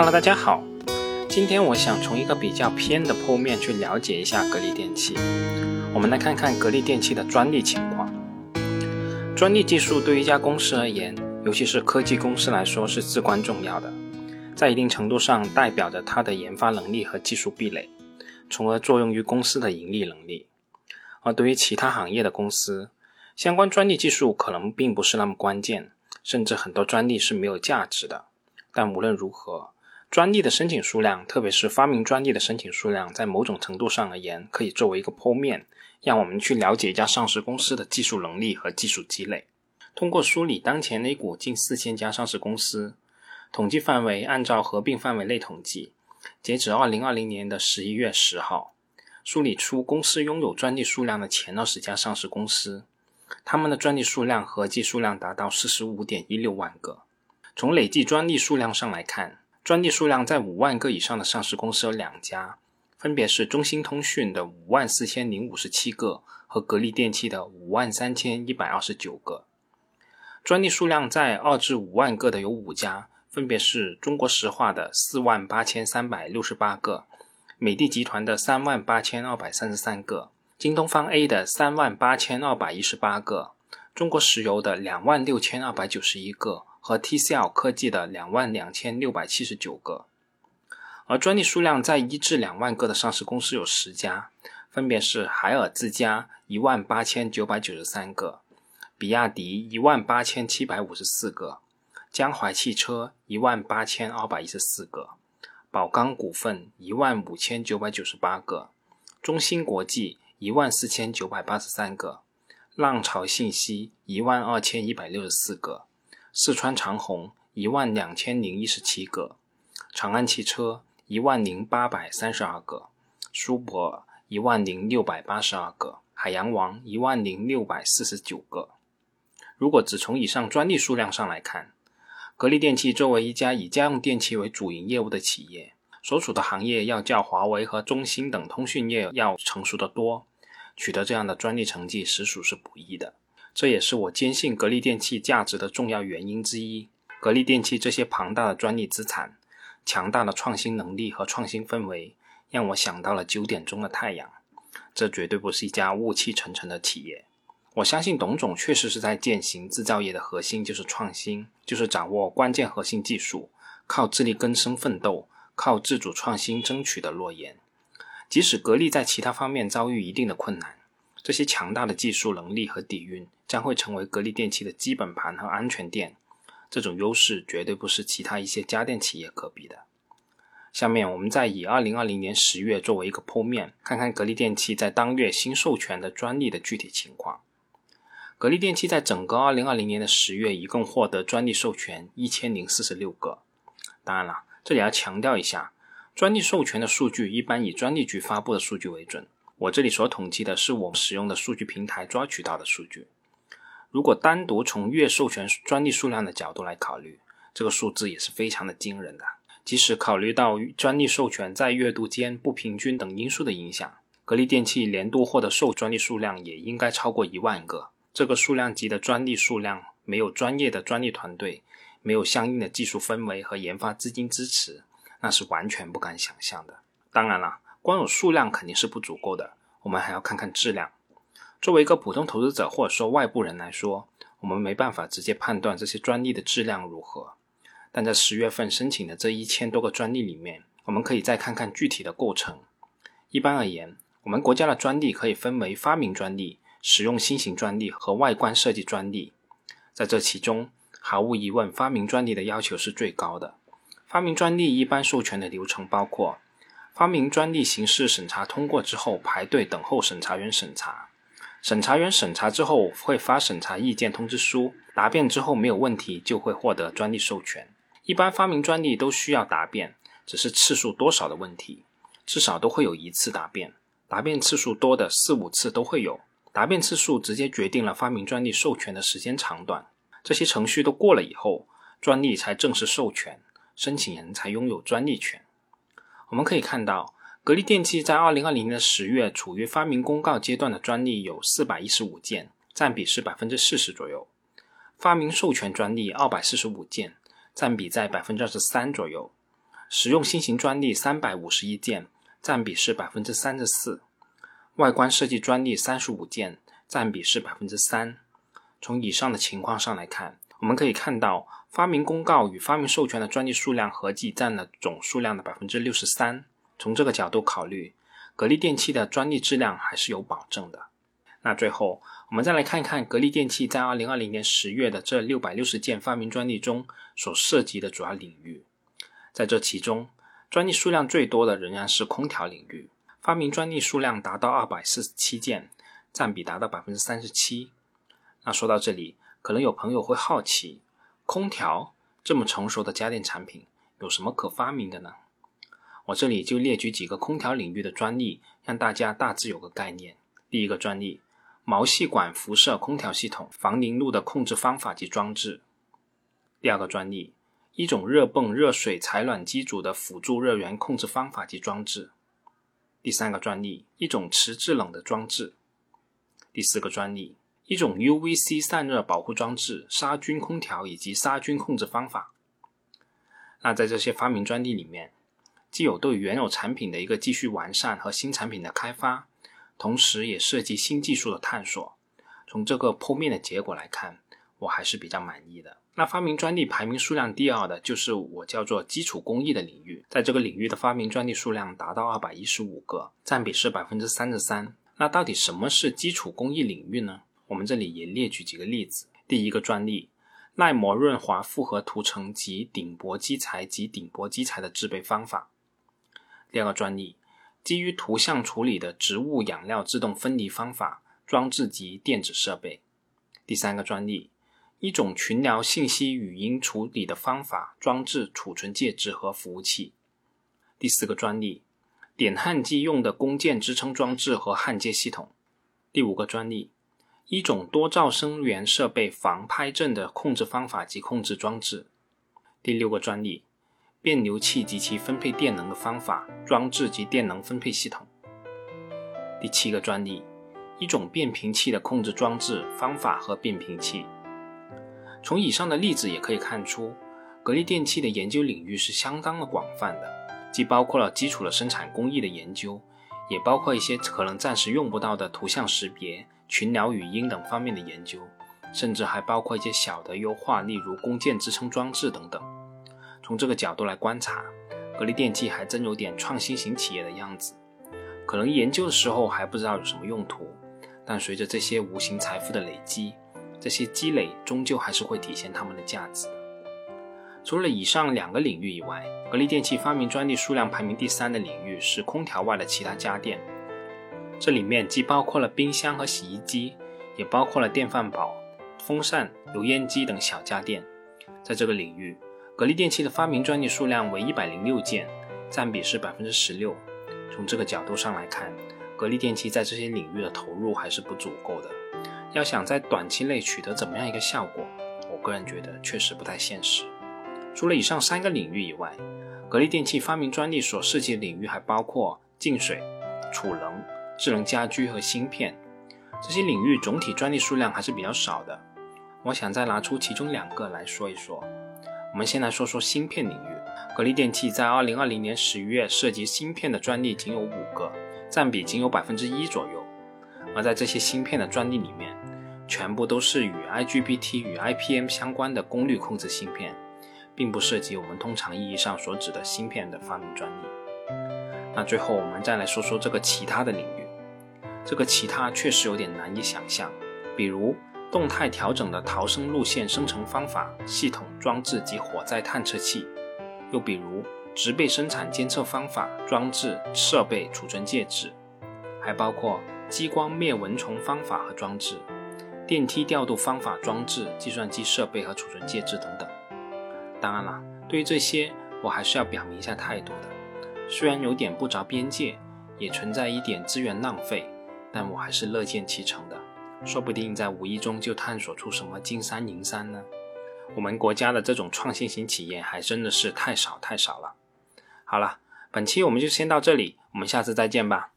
Hello，大家好。今天我想从一个比较偏的剖面去了解一下格力电器。我们来看看格力电器的专利情况。专利技术对于一家公司而言，尤其是科技公司来说是至关重要的，在一定程度上代表着它的研发能力和技术壁垒，从而作用于公司的盈利能力。而对于其他行业的公司，相关专利技术可能并不是那么关键，甚至很多专利是没有价值的。但无论如何，专利的申请数量，特别是发明专利的申请数量，在某种程度上而言，可以作为一个剖面，让我们去了解一家上市公司的技术能力和技术积累。通过梳理当前 A 股近四千家上市公司，统计范围按照合并范围内统计，截止二零二零年的十一月十号，梳理出公司拥有专利数量的前二十家上市公司，他们的专利数量合计数量达到四十五点一六万个。从累计专利数量上来看，专利数量在五万个以上的上市公司有两家，分别是中兴通讯的五万四千零五十七个和格力电器的五万三千一百二十九个。专利数量在二至五万个的有五家，分别是中国石化的四万八千三百六十八个，美的集团的三万八千二百三十三个，京东方 A 的三万八千二百一十八个，中国石油的两万六千二百九十一个。和 TCL 科技的两万两千六百七十九个，而专利数量在一至两万个的上市公司有十家，分别是海尔自家一万八千九百九十三个，比亚迪一万八千七百五十四个，江淮汽车一万八千二百一十四个，宝钢股份一万五千九百九十八个，中芯国际一万四千九百八十三个，浪潮信息一万二千一百六十四个。四川长虹一万两千零一十七个，长安汽车一万零八百三十二个，舒泊尔一万零六百八十二个，海洋王一万零六百四十九个。如果只从以上专利数量上来看，格力电器作为一家以家用电器为主营业务的企业，所处的行业要较华为和中兴等通讯业要成熟得多，取得这样的专利成绩实属是不易的。这也是我坚信格力电器价值的重要原因之一。格力电器这些庞大的专利资产、强大的创新能力和创新氛围，让我想到了九点钟的太阳。这绝对不是一家雾气沉沉的企业。我相信董总确实是在践行制造业的核心就是创新，就是掌握关键核心技术，靠自力更生奋斗，靠自主创新争取的诺言。即使格力在其他方面遭遇一定的困难。这些强大的技术能力和底蕴将会成为格力电器的基本盘和安全垫，这种优势绝对不是其他一些家电企业可比的。下面我们再以二零二零年十月作为一个剖面，看看格力电器在当月新授权的专利的具体情况。格力电器在整个二零二零年的十月，一共获得专利授权一千零四十六个。当然了，这里要强调一下，专利授权的数据一般以专利局发布的数据为准。我这里所统计的是我使用的数据平台抓取到的数据。如果单独从月授权专利数量的角度来考虑，这个数字也是非常的惊人的。即使考虑到专利授权在月度间不平均等因素的影响，格力电器年度获得授专利数量也应该超过一万个。这个数量级的专利数量，没有专业的专利团队，没有相应的技术氛围和研发资金支持，那是完全不敢想象的。当然了。光有数量肯定是不足够的，我们还要看看质量。作为一个普通投资者或者说外部人来说，我们没办法直接判断这些专利的质量如何。但在十月份申请的这一千多个专利里面，我们可以再看看具体的构成。一般而言，我们国家的专利可以分为发明专利、使用新型专利和外观设计专利。在这其中，毫无疑问，发明专利的要求是最高的。发明专利一般授权的流程包括。发明专利形式审查通过之后，排队等候审查员审查。审查员审查之后会发审查意见通知书，答辩之后没有问题就会获得专利授权。一般发明专利都需要答辩，只是次数多少的问题，至少都会有一次答辩。答辩次数多的四五次都会有，答辩次数直接决定了发明专利授权的时间长短。这些程序都过了以后，专利才正式授权，申请人才拥有专利权。我们可以看到，格力电器在二零二零年的十月处于发明公告阶段的专利有四百一十五件，占比是百分之四十左右；发明授权专利二百四十五件，占比在百分之二十三左右；实用新型专利三百五十一件，占比是百分之三十四；外观设计专利三十五件，占比是百分之三。从以上的情况上来看，我们可以看到，发明公告与发明授权的专利数量合计占了总数量的百分之六十三。从这个角度考虑，格力电器的专利质量还是有保证的。那最后，我们再来看一看格力电器在二零二零年十月的这六百六十件发明专利中所涉及的主要领域。在这其中，专利数量最多的仍然是空调领域，发明专利数量达到二百四十七件，占比达到百分之三十七。那说到这里，可能有朋友会好奇，空调这么成熟的家电产品，有什么可发明的呢？我这里就列举几个空调领域的专利，让大家大致有个概念。第一个专利。毛细管辐射空调系统防凝露的控制方法及装置。第二个专利，一种热泵热水采暖机组的辅助热源控制方法及装置。第三个专利，一种迟制冷的装置。第四个专利，一种 UVC 散热保护装置、杀菌空调以及杀菌控制方法。那在这些发明专利里面，既有对原有产品的一个继续完善和新产品的开发。同时，也涉及新技术的探索。从这个剖面的结果来看，我还是比较满意的。那发明专利排名数量第二的，就是我叫做基础工艺的领域。在这个领域的发明专利数量达到二百一十五个，占比是百分之三十三。那到底什么是基础工艺领域呢？我们这里也列举几个例子。第一个专利，耐磨润滑复合涂层及顶箔基材及顶箔基材的制备方法。第二个专利。基于图像处理的植物养料自动分离方法装置及电子设备。第三个专利，一种群聊信息语音处理的方法装置储存介质和服务器。第四个专利，点焊机用的工件支撑装置和焊接系统。第五个专利，一种多噪声源设备防拍震的控制方法及控制装置。第六个专利。变流器及其分配电能的方法、装置及电能分配系统。第七个专利，一种变频器的控制装置、方法和变频器。从以上的例子也可以看出，格力电器的研究领域是相当的广泛的，既包括了基础的生产工艺的研究，也包括一些可能暂时用不到的图像识别、群聊语音等方面的研究，甚至还包括一些小的优化，例如弓箭支撑装置等等。从这个角度来观察，格力电器还真有点创新型企业的样子。可能研究的时候还不知道有什么用途，但随着这些无形财富的累积，这些积累终究还是会体现它们的价值。除了以上两个领域以外，格力电器发明专利数量排名第三的领域是空调外的其他家电。这里面既包括了冰箱和洗衣机，也包括了电饭煲、风扇、油烟机等小家电。在这个领域，格力电器的发明专利数量为一百零六件，占比是百分之十六。从这个角度上来看，格力电器在这些领域的投入还是不足够的。要想在短期内取得怎么样一个效果，我个人觉得确实不太现实。除了以上三个领域以外，格力电器发明专利所涉及的领域还包括净水、储能、智能家居和芯片。这些领域总体专利数量还是比较少的。我想再拿出其中两个来说一说。我们先来说说芯片领域。格力电器在二零二零年十一月涉及芯片的专利仅有五个，占比仅有百分之一左右。而在这些芯片的专利里面，全部都是与 IGBT 与 IPM 相关的功率控制芯片，并不涉及我们通常意义上所指的芯片的发明专利。那最后我们再来说说这个其他的领域。这个其他确实有点难以想象，比如。动态调整的逃生路线生成方法、系统装置及火灾探测器，又比如植被生产监测方法、装置设备、储存介质，还包括激光灭蚊虫方法和装置、电梯调度方法、装置、计算机设备和储存介质等等。当然了，对于这些，我还是要表明一下态度的。虽然有点不着边界，也存在一点资源浪费，但我还是乐见其成的。说不定在无意中就探索出什么金山银山呢？我们国家的这种创新型企业还真的是太少太少了。好了，本期我们就先到这里，我们下次再见吧。